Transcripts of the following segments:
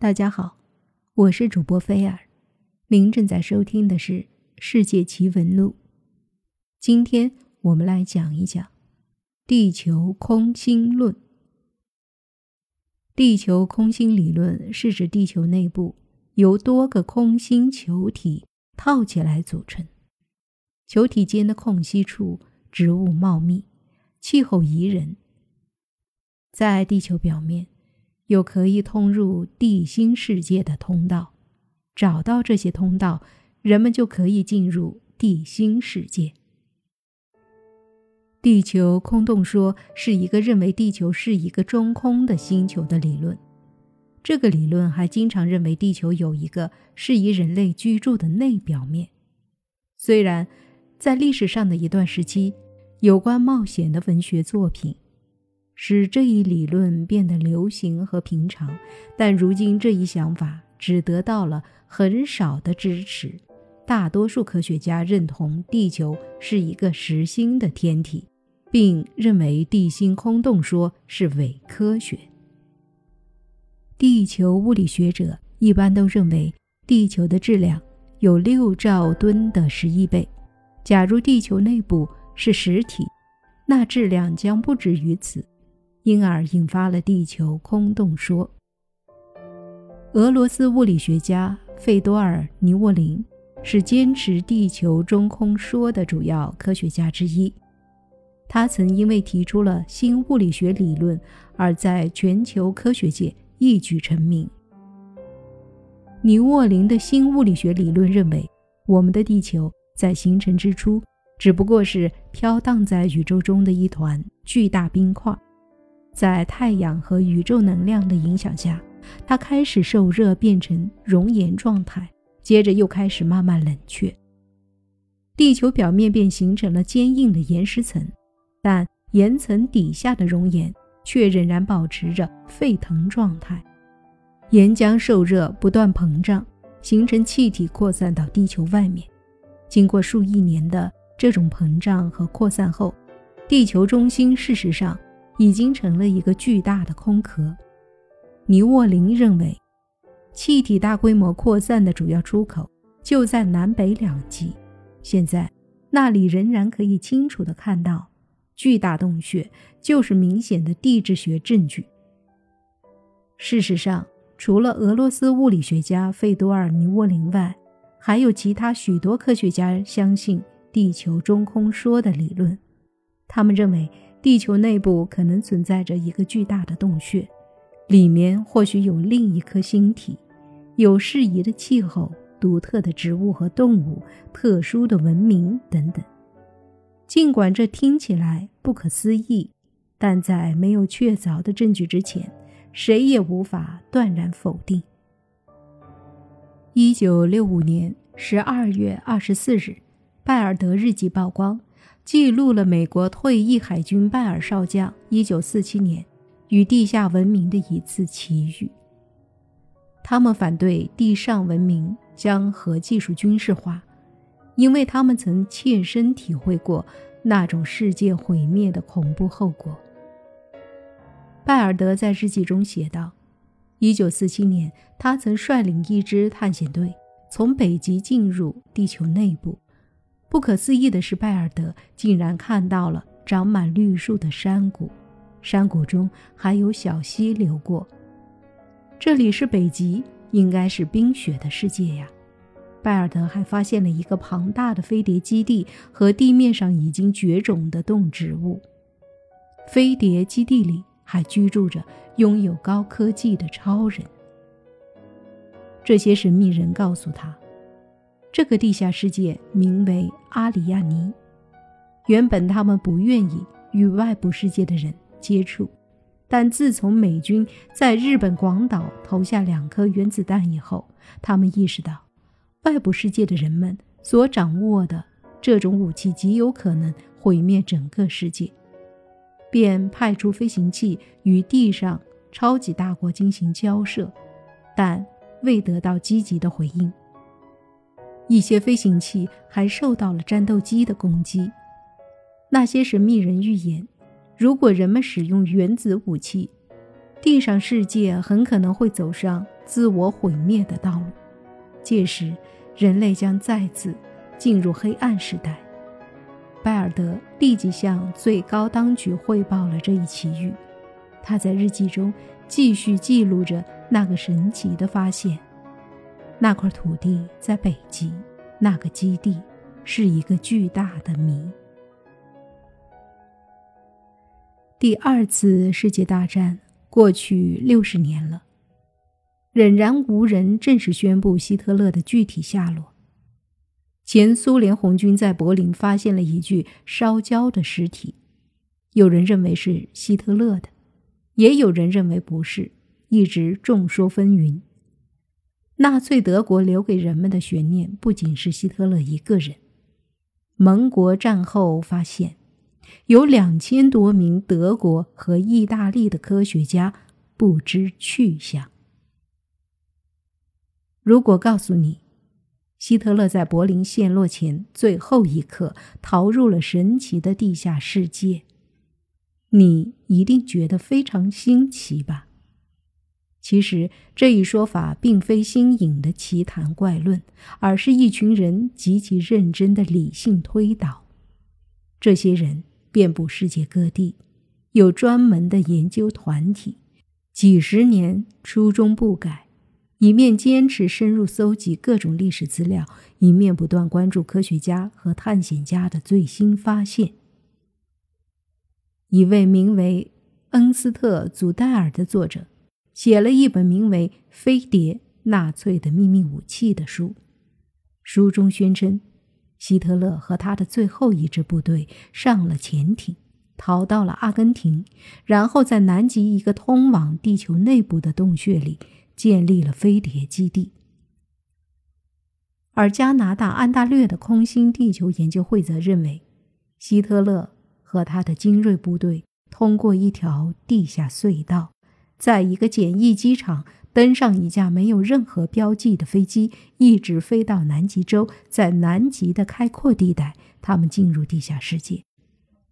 大家好，我是主播菲尔，您正在收听的是《世界奇闻录》。今天我们来讲一讲地球空心论。地球空心理论是指地球内部由多个空心球体套起来组成，球体间的空隙处植物茂密，气候宜人，在地球表面。有可以通入地心世界的通道，找到这些通道，人们就可以进入地心世界。地球空洞说是一个认为地球是一个中空的星球的理论。这个理论还经常认为地球有一个适宜人类居住的内表面。虽然在历史上的一段时期，有关冒险的文学作品。使这一理论变得流行和平常，但如今这一想法只得到了很少的支持。大多数科学家认同地球是一个实心的天体，并认为地心空洞说是伪科学。地球物理学者一般都认为地球的质量有六兆吨的十亿倍。假如地球内部是实体，那质量将不止于此。因而引发了地球空洞说。俄罗斯物理学家费多尔·尼沃林是坚持地球中空说的主要科学家之一。他曾因为提出了新物理学理论而在全球科学界一举成名。尼沃林的新物理学理论认为，我们的地球在形成之初只不过是飘荡在宇宙中的一团巨大冰块。在太阳和宇宙能量的影响下，它开始受热变成熔岩状态，接着又开始慢慢冷却。地球表面便形成了坚硬的岩石层，但岩层底下的熔岩却仍然保持着沸腾状态。岩浆受热不断膨胀，形成气体扩散到地球外面。经过数亿年的这种膨胀和扩散后，地球中心事实上。已经成了一个巨大的空壳。尼沃林认为，气体大规模扩散的主要出口就在南北两极。现在那里仍然可以清楚地看到巨大洞穴，就是明显的地质学证据。事实上，除了俄罗斯物理学家费多尔·尼沃林外，还有其他许多科学家相信地球中空说的理论。他们认为。地球内部可能存在着一个巨大的洞穴，里面或许有另一颗星体，有适宜的气候、独特的植物和动物、特殊的文明等等。尽管这听起来不可思议，但在没有确凿的证据之前，谁也无法断然否定。一九六五年十二月二十四日，拜尔德日记曝光。记录了美国退役海军拜尔少将1947年与地下文明的一次奇遇。他们反对地上文明将核技术军事化，因为他们曾切身体会过那种世界毁灭的恐怖后果。拜尔德在日记中写道：“1947 年，他曾率领一支探险队从北极进入地球内部。”不可思议的是，拜尔德竟然看到了长满绿树的山谷，山谷中还有小溪流过。这里是北极，应该是冰雪的世界呀。拜尔德还发现了一个庞大的飞碟基地和地面上已经绝种的动植物。飞碟基地里还居住着拥有高科技的超人。这些神秘人告诉他。这个地下世界名为阿里亚尼。原本他们不愿意与外部世界的人接触，但自从美军在日本广岛投下两颗原子弹以后，他们意识到外部世界的人们所掌握的这种武器极有可能毁灭整个世界，便派出飞行器与地上超级大国进行交涉，但未得到积极的回应。一些飞行器还受到了战斗机的攻击。那些神秘人预言，如果人们使用原子武器，地上世界很可能会走上自我毁灭的道路。届时，人类将再次进入黑暗时代。拜尔德立即向最高当局汇报了这一奇遇。他在日记中继续记录着那个神奇的发现：那块土地在北极，那个基地是一个巨大的谜。第二次世界大战过去六十年了，仍然无人正式宣布希特勒的具体下落。前苏联红军在柏林发现了一具烧焦的尸体，有人认为是希特勒的，也有人认为不是，一直众说纷纭。纳粹德国留给人们的悬念不仅是希特勒一个人，盟国战后发现，有两千多名德国和意大利的科学家不知去向。如果告诉你，希特勒在柏林陷落前最后一刻逃入了神奇的地下世界，你一定觉得非常新奇吧？其实这一说法并非新颖的奇谈怪论，而是一群人极其认真的理性推导。这些人遍布世界各地，有专门的研究团体，几十年初衷不改。一面坚持深入搜集各种历史资料，一面不断关注科学家和探险家的最新发现。一位名为恩斯特·祖戴尔的作者写了一本名为《飞碟：纳粹的秘密武器》的书，书中宣称，希特勒和他的最后一支部队上了潜艇，逃到了阿根廷，然后在南极一个通往地球内部的洞穴里。建立了飞碟基地，而加拿大安大略的空心地球研究会则认为，希特勒和他的精锐部队通过一条地下隧道，在一个简易机场登上一架没有任何标记的飞机，一直飞到南极洲，在南极的开阔地带，他们进入地下世界，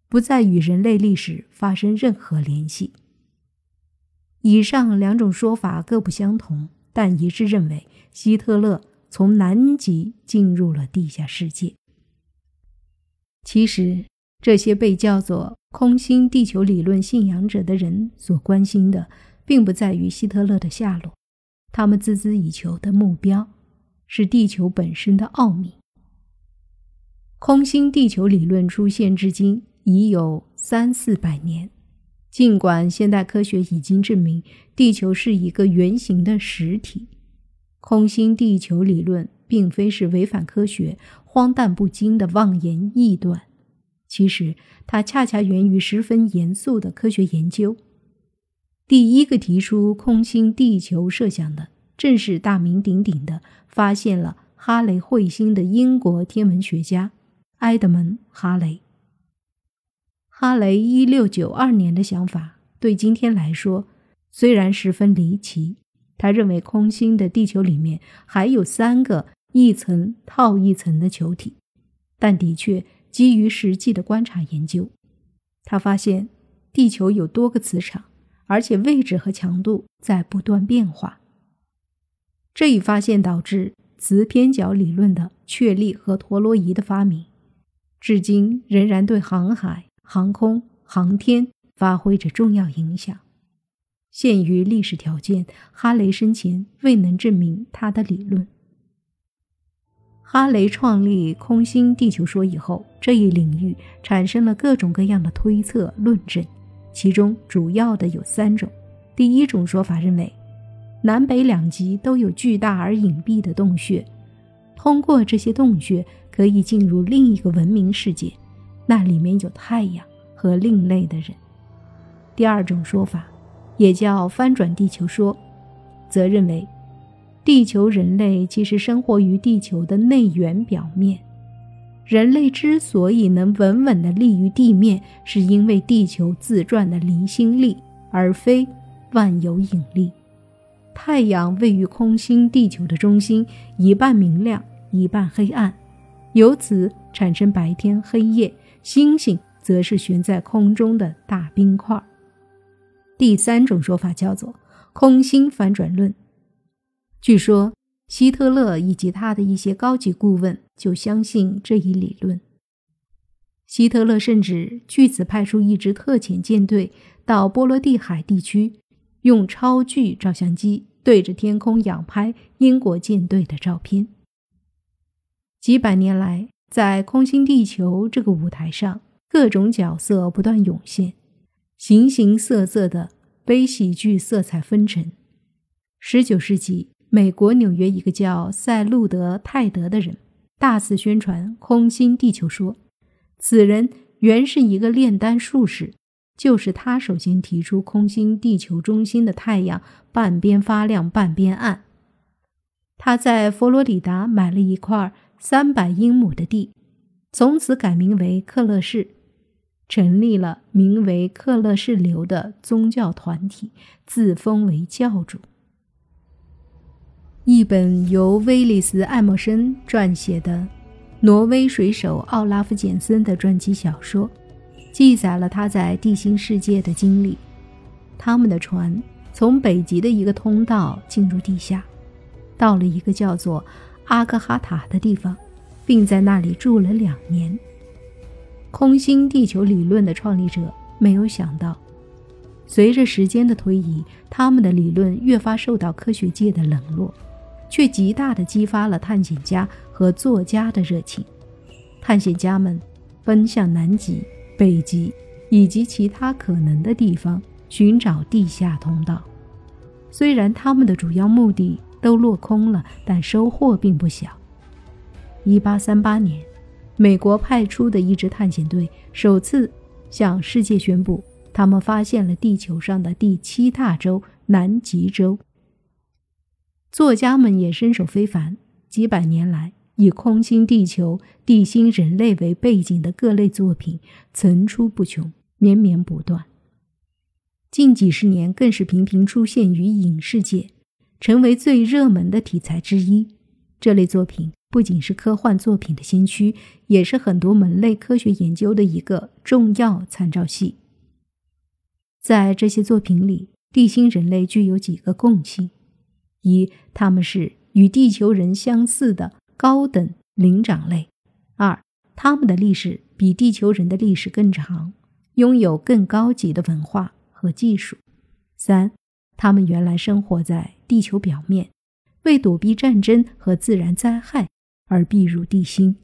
不再与人类历史发生任何联系。以上两种说法各不相同，但一致认为希特勒从南极进入了地下世界。其实，这些被叫做“空心地球理论”信仰者的人所关心的，并不在于希特勒的下落，他们孜孜以求的目标是地球本身的奥秘。空心地球理论出现至今已有三四百年。尽管现代科学已经证明地球是一个圆形的实体，空心地球理论并非是违反科学、荒诞不经的妄言臆断。其实，它恰恰源于十分严肃的科学研究。第一个提出空心地球设想的，正是大名鼎鼎的发现了哈雷彗星的英国天文学家埃德蒙·哈雷。哈雷一六九二年的想法对今天来说虽然十分离奇，他认为空心的地球里面还有三个一层套一层的球体，但的确基于实际的观察研究，他发现地球有多个磁场，而且位置和强度在不断变化。这一发现导致磁偏角理论的确立和陀螺仪的发明，至今仍然对航海。航空航天发挥着重要影响。限于历史条件，哈雷生前未能证明他的理论。哈雷创立空心地球说以后，这一领域产生了各种各样的推测论证，其中主要的有三种。第一种说法认为，南北两极都有巨大而隐蔽的洞穴，通过这些洞穴可以进入另一个文明世界。那里面有太阳和另类的人。第二种说法，也叫翻转地球说，则认为，地球人类其实生活于地球的内缘表面。人类之所以能稳稳地立于地面，是因为地球自转的离心力，而非万有引力。太阳位于空心地球的中心，一半明亮，一半黑暗，由此产生白天黑夜。星星则是悬在空中的大冰块。第三种说法叫做空心反转论，据说希特勒以及他的一些高级顾问就相信这一理论。希特勒甚至据此派出一支特遣舰队到波罗的海地区，用超距照相机对着天空仰拍英国舰队的照片。几百年来，在空心地球这个舞台上，各种角色不断涌现，形形色色的悲喜剧色彩纷呈。十九世纪，美国纽约一个叫塞路德泰德的人大肆宣传空心地球说。此人原是一个炼丹术士，就是他首先提出空心地球中心的太阳半边发亮半边暗。他在佛罗里达买了一块三百英亩的地，从此改名为克勒市，成立了名为克勒市流的宗教团体，自封为教主。一本由威利斯·艾默生撰写的。挪威水手奥拉夫·简森的传记小说，记载了他在地心世界的经历。他们的船从北极的一个通道进入地下，到了一个叫做阿格哈塔的地方，并在那里住了两年。空心地球理论的创立者没有想到，随着时间的推移，他们的理论越发受到科学界的冷落。却极大地激发了探险家和作家的热情。探险家们奔向南极、北极以及其他可能的地方，寻找地下通道。虽然他们的主要目的都落空了，但收获并不小。1838年，美国派出的一支探险队首次向世界宣布，他们发现了地球上的第七大洲——南极洲。作家们也身手非凡，几百年来，以空心地球、地心人类为背景的各类作品层出不穷，绵绵不断。近几十年更是频频出现于影视界，成为最热门的题材之一。这类作品不仅是科幻作品的先驱，也是很多门类科学研究的一个重要参照系。在这些作品里，地心人类具有几个共性。一，他们是与地球人相似的高等灵长类；二，他们的历史比地球人的历史更长，拥有更高级的文化和技术；三，他们原来生活在地球表面，为躲避战争和自然灾害而避入地心。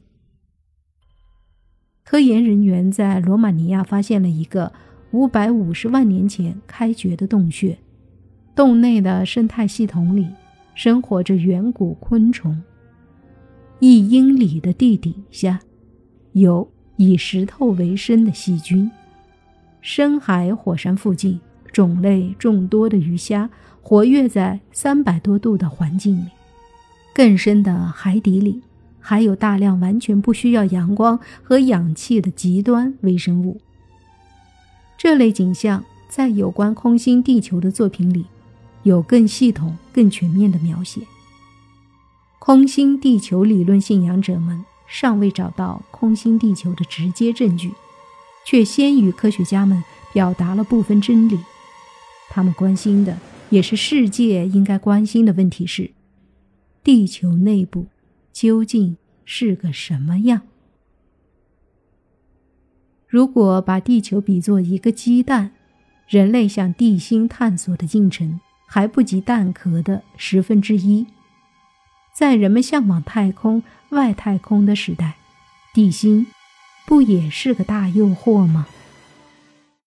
科研人员在罗马尼亚发现了一个五百五十万年前开掘的洞穴。洞内的生态系统里生活着远古昆虫。一英里的地底下有以石头为生的细菌。深海火山附近种类众多的鱼虾活跃在三百多度的环境里。更深的海底里还有大量完全不需要阳光和氧气的极端微生物。这类景象在有关空心地球的作品里。有更系统、更全面的描写。空心地球理论信仰者们尚未找到空心地球的直接证据，却先于科学家们表达了部分真理。他们关心的，也是世界应该关心的问题是：地球内部究竟是个什么样？如果把地球比作一个鸡蛋，人类向地心探索的进程。还不及蛋壳的十分之一。在人们向往太空、外太空的时代，地心不也是个大诱惑吗？